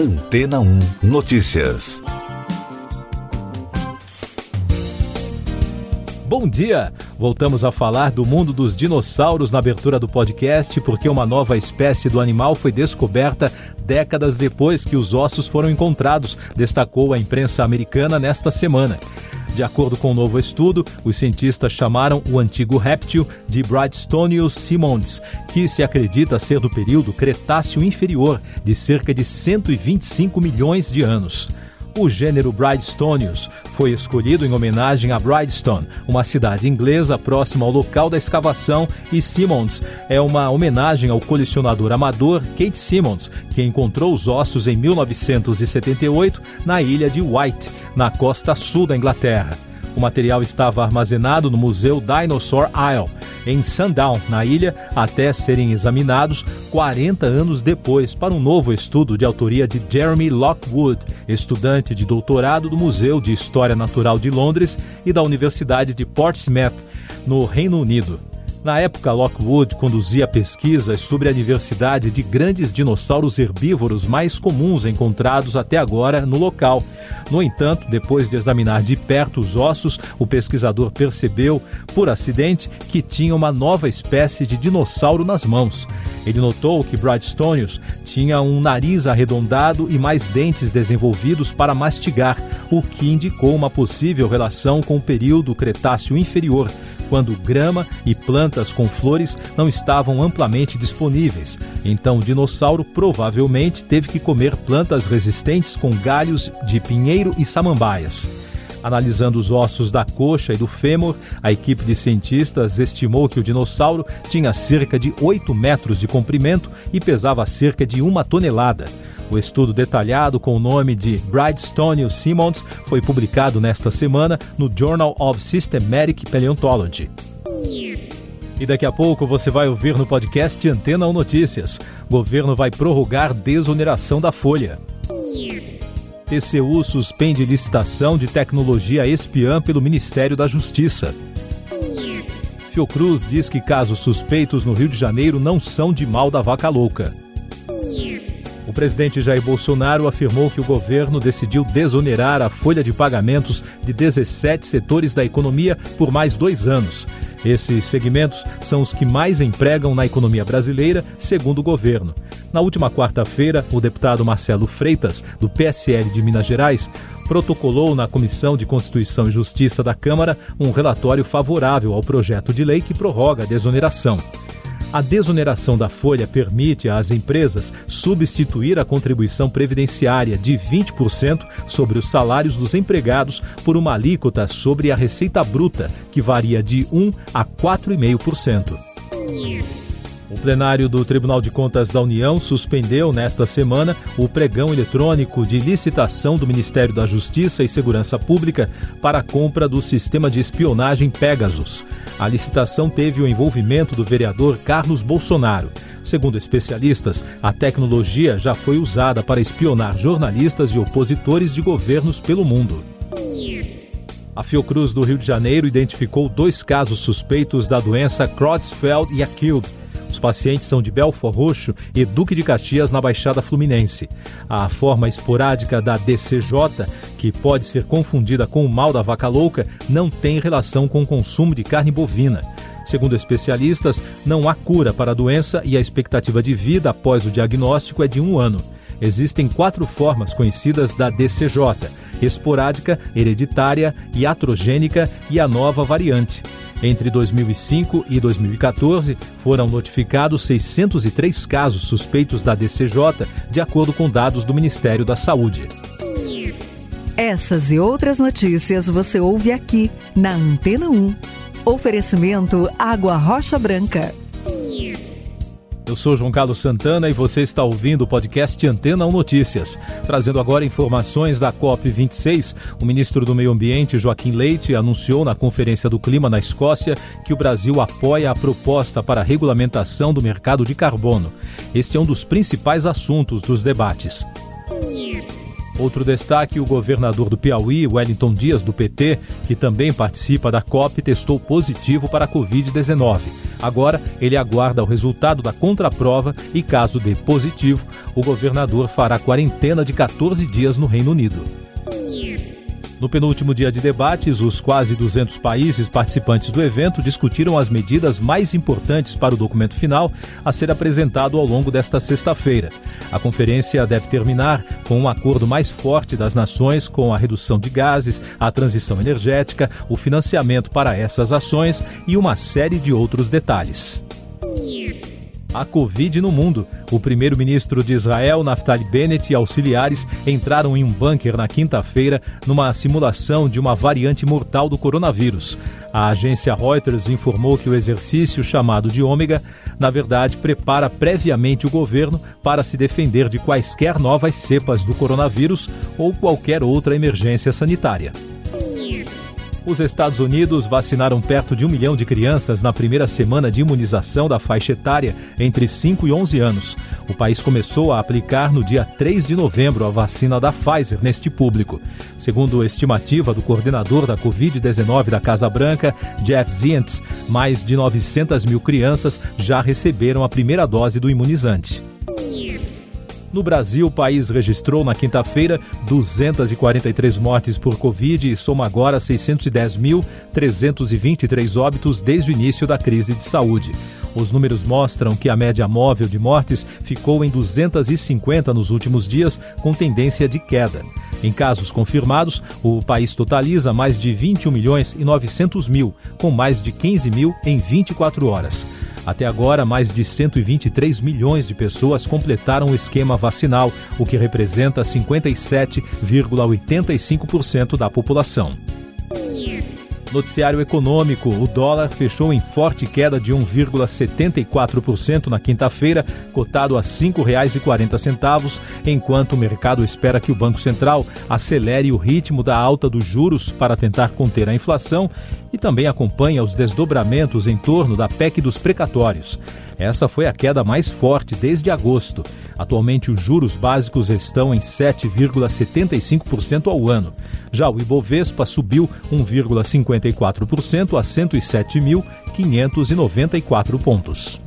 Antena 1 Notícias. Bom dia! Voltamos a falar do mundo dos dinossauros na abertura do podcast, porque uma nova espécie do animal foi descoberta décadas depois que os ossos foram encontrados, destacou a imprensa americana nesta semana. De acordo com um novo estudo, os cientistas chamaram o antigo réptil de Brightstonius simmons, que se acredita ser do período Cretáceo inferior, de cerca de 125 milhões de anos. O gênero Bridestonius foi escolhido em homenagem a Bridestone, uma cidade inglesa próxima ao local da escavação, e Simmons é uma homenagem ao colecionador amador Kate Simmons, que encontrou os ossos em 1978 na ilha de White, na costa sul da Inglaterra. O material estava armazenado no Museu Dinosaur Isle, em Sundown, na ilha, até serem examinados 40 anos depois para um novo estudo de autoria de Jeremy Lockwood, estudante de doutorado do Museu de História Natural de Londres e da Universidade de Portsmouth, no Reino Unido. Na época, Lockwood conduzia pesquisas sobre a diversidade de grandes dinossauros herbívoros mais comuns encontrados até agora no local. No entanto, depois de examinar de perto os ossos, o pesquisador percebeu, por acidente, que tinha uma nova espécie de dinossauro nas mãos. Ele notou que Bradstonius tinha um nariz arredondado e mais dentes desenvolvidos para mastigar, o que indicou uma possível relação com o período Cretáceo inferior quando grama e plantas com flores não estavam amplamente disponíveis. Então o dinossauro provavelmente teve que comer plantas resistentes com galhos de pinheiro e samambaias. Analisando os ossos da coxa e do fêmur, a equipe de cientistas estimou que o dinossauro tinha cerca de 8 metros de comprimento e pesava cerca de uma tonelada. O estudo detalhado com o nome de Brightstone Simmons foi publicado nesta semana no Journal of Systematic Paleontology. E daqui a pouco você vai ouvir no podcast Antena ou Notícias. Governo vai prorrogar desoneração da folha. TCU suspende licitação de tecnologia espiã pelo Ministério da Justiça. Fiocruz diz que casos suspeitos no Rio de Janeiro não são de mal da vaca louca. Presidente Jair Bolsonaro afirmou que o governo decidiu desonerar a folha de pagamentos de 17 setores da economia por mais dois anos. Esses segmentos são os que mais empregam na economia brasileira, segundo o governo. Na última quarta-feira, o deputado Marcelo Freitas, do PSL de Minas Gerais, protocolou na Comissão de Constituição e Justiça da Câmara um relatório favorável ao projeto de lei que prorroga a desoneração. A desoneração da folha permite às empresas substituir a contribuição previdenciária de 20% sobre os salários dos empregados por uma alíquota sobre a receita bruta, que varia de 1 a 4,5%. O plenário do Tribunal de Contas da União suspendeu nesta semana o pregão eletrônico de licitação do Ministério da Justiça e Segurança Pública para a compra do sistema de espionagem Pegasus. A licitação teve o envolvimento do vereador Carlos Bolsonaro. Segundo especialistas, a tecnologia já foi usada para espionar jornalistas e opositores de governos pelo mundo. A Fiocruz do Rio de Janeiro identificou dois casos suspeitos da doença Creutzfeldt-Jakob os pacientes são de Belfor Roxo e Duque de Caxias, na Baixada Fluminense. A forma esporádica da DCJ, que pode ser confundida com o mal da vaca louca, não tem relação com o consumo de carne bovina. Segundo especialistas, não há cura para a doença e a expectativa de vida após o diagnóstico é de um ano. Existem quatro formas conhecidas da DCJ: esporádica, hereditária, iatrogênica e a nova variante. Entre 2005 e 2014, foram notificados 603 casos suspeitos da DCJ, de acordo com dados do Ministério da Saúde. Essas e outras notícias você ouve aqui na Antena 1. Oferecimento Água Rocha Branca. Eu sou João Carlos Santana e você está ouvindo o podcast Antena 1 Notícias. Trazendo agora informações da COP26, o ministro do Meio Ambiente, Joaquim Leite, anunciou na Conferência do Clima na Escócia que o Brasil apoia a proposta para a regulamentação do mercado de carbono. Este é um dos principais assuntos dos debates. Outro destaque: o governador do Piauí, Wellington Dias, do PT, que também participa da COP, testou positivo para a Covid-19. Agora, ele aguarda o resultado da contraprova e, caso dê positivo, o governador fará quarentena de 14 dias no Reino Unido. No penúltimo dia de debates, os quase 200 países participantes do evento discutiram as medidas mais importantes para o documento final a ser apresentado ao longo desta sexta-feira. A conferência deve terminar com um acordo mais forte das nações com a redução de gases, a transição energética, o financiamento para essas ações e uma série de outros detalhes a Covid no mundo. O primeiro-ministro de Israel, Naftali Bennett, e auxiliares entraram em um bunker na quinta-feira numa simulação de uma variante mortal do coronavírus. A agência Reuters informou que o exercício, chamado de Ômega, na verdade prepara previamente o governo para se defender de quaisquer novas cepas do coronavírus ou qualquer outra emergência sanitária. Os Estados Unidos vacinaram perto de um milhão de crianças na primeira semana de imunização da faixa etária entre 5 e 11 anos. O país começou a aplicar no dia 3 de novembro a vacina da Pfizer neste público. Segundo estimativa do coordenador da Covid-19 da Casa Branca, Jeff Zients, mais de 900 mil crianças já receberam a primeira dose do imunizante. No Brasil, o país registrou na quinta-feira 243 mortes por Covid e soma agora 610.323 óbitos desde o início da crise de saúde. Os números mostram que a média móvel de mortes ficou em 250 nos últimos dias, com tendência de queda. Em casos confirmados, o país totaliza mais de 21 milhões e 900 mil, com mais de 15 mil em 24 horas. Até agora, mais de 123 milhões de pessoas completaram o esquema vacinal, o que representa 57,85% da população. Noticiário econômico: o dólar fechou em forte queda de 1,74% na quinta-feira, cotado a R$ 5,40, enquanto o mercado espera que o Banco Central acelere o ritmo da alta dos juros para tentar conter a inflação e também acompanha os desdobramentos em torno da PEC dos precatórios. Essa foi a queda mais forte desde agosto. Atualmente, os juros básicos estão em 7,75% ao ano. Já o Ibovespa subiu 1,54% a 107.594 pontos.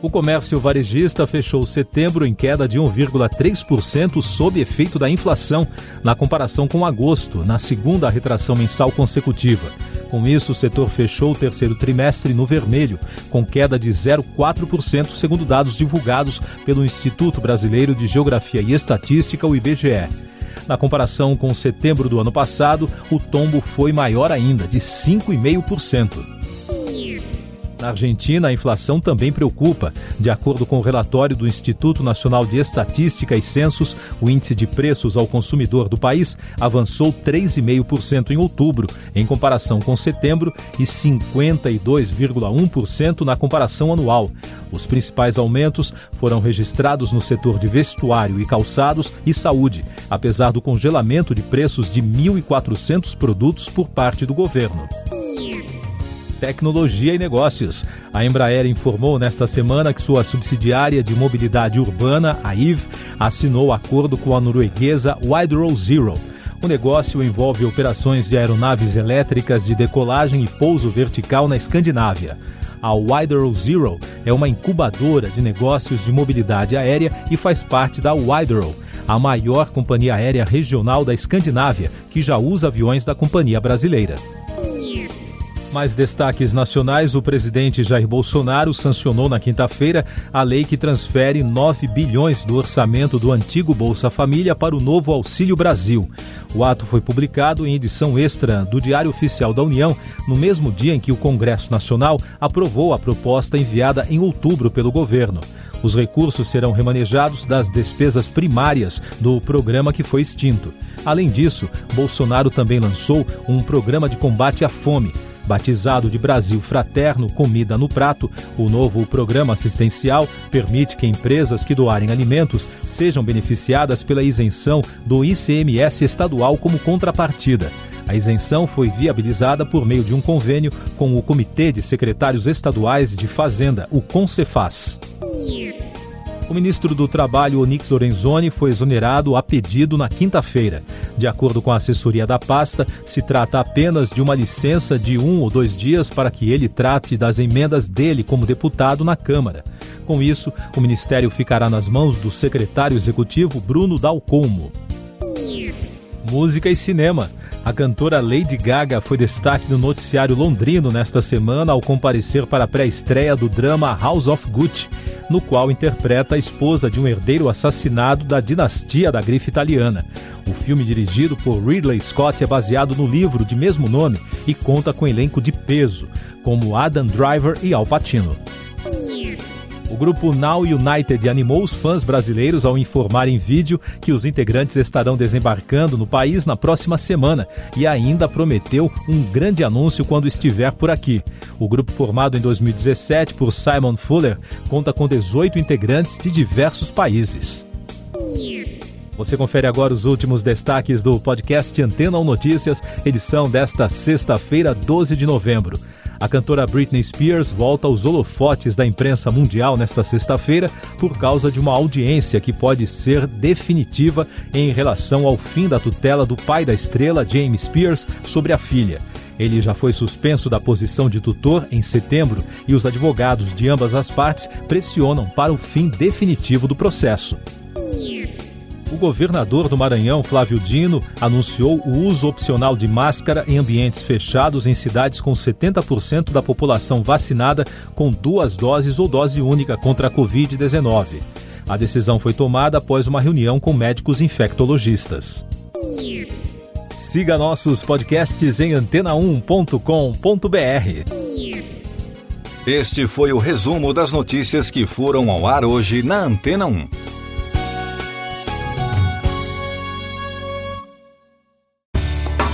O comércio varejista fechou setembro em queda de 1,3% sob efeito da inflação, na comparação com agosto, na segunda retração mensal consecutiva. Com isso, o setor fechou o terceiro trimestre no vermelho, com queda de 0,4%, segundo dados divulgados pelo Instituto Brasileiro de Geografia e Estatística, o IBGE. Na comparação com setembro do ano passado, o tombo foi maior ainda, de 5,5%. Na Argentina, a inflação também preocupa. De acordo com o relatório do Instituto Nacional de Estatística e Censos, o índice de preços ao consumidor do país avançou 3,5% em outubro, em comparação com setembro, e 52,1% na comparação anual. Os principais aumentos foram registrados no setor de vestuário e calçados e saúde, apesar do congelamento de preços de 1.400 produtos por parte do governo tecnologia e negócios. A Embraer informou nesta semana que sua subsidiária de mobilidade urbana, a IVE, assinou acordo com a norueguesa Widerøe Zero. O negócio envolve operações de aeronaves elétricas de decolagem e pouso vertical na Escandinávia. A Widerøe Zero é uma incubadora de negócios de mobilidade aérea e faz parte da Widerøe, a maior companhia aérea regional da Escandinávia, que já usa aviões da companhia brasileira. Mais destaques nacionais: o presidente Jair Bolsonaro sancionou na quinta-feira a lei que transfere 9 bilhões do orçamento do antigo Bolsa Família para o novo Auxílio Brasil. O ato foi publicado em edição extra do Diário Oficial da União, no mesmo dia em que o Congresso Nacional aprovou a proposta enviada em outubro pelo governo. Os recursos serão remanejados das despesas primárias do programa que foi extinto. Além disso, Bolsonaro também lançou um programa de combate à fome Batizado de Brasil Fraterno Comida no Prato, o novo programa assistencial permite que empresas que doarem alimentos sejam beneficiadas pela isenção do ICMS estadual como contrapartida. A isenção foi viabilizada por meio de um convênio com o Comitê de Secretários Estaduais de Fazenda, o CONCEFAS. O ministro do Trabalho, Onix Lorenzoni, foi exonerado a pedido na quinta-feira. De acordo com a assessoria da pasta, se trata apenas de uma licença de um ou dois dias para que ele trate das emendas dele como deputado na Câmara. Com isso, o ministério ficará nas mãos do secretário executivo Bruno Dalcomo. Música e cinema. A cantora Lady Gaga foi destaque no noticiário londrino nesta semana ao comparecer para a pré-estreia do drama House of Gucci, no qual interpreta a esposa de um herdeiro assassinado da dinastia da grife italiana. O filme, dirigido por Ridley Scott, é baseado no livro de mesmo nome e conta com elenco de peso, como Adam Driver e Al Pacino. O grupo Now United animou os fãs brasileiros ao informar em vídeo que os integrantes estarão desembarcando no país na próxima semana e ainda prometeu um grande anúncio quando estiver por aqui. O grupo, formado em 2017 por Simon Fuller, conta com 18 integrantes de diversos países. Você confere agora os últimos destaques do podcast Antena 1 Notícias, edição desta sexta-feira, 12 de novembro. A cantora Britney Spears volta aos holofotes da imprensa mundial nesta sexta-feira por causa de uma audiência que pode ser definitiva em relação ao fim da tutela do pai da estrela, James Spears, sobre a filha. Ele já foi suspenso da posição de tutor em setembro e os advogados de ambas as partes pressionam para o fim definitivo do processo. O governador do Maranhão, Flávio Dino, anunciou o uso opcional de máscara em ambientes fechados em cidades com 70% da população vacinada com duas doses ou dose única contra a Covid-19. A decisão foi tomada após uma reunião com médicos infectologistas. Siga nossos podcasts em antena1.com.br. Este foi o resumo das notícias que foram ao ar hoje na Antena 1.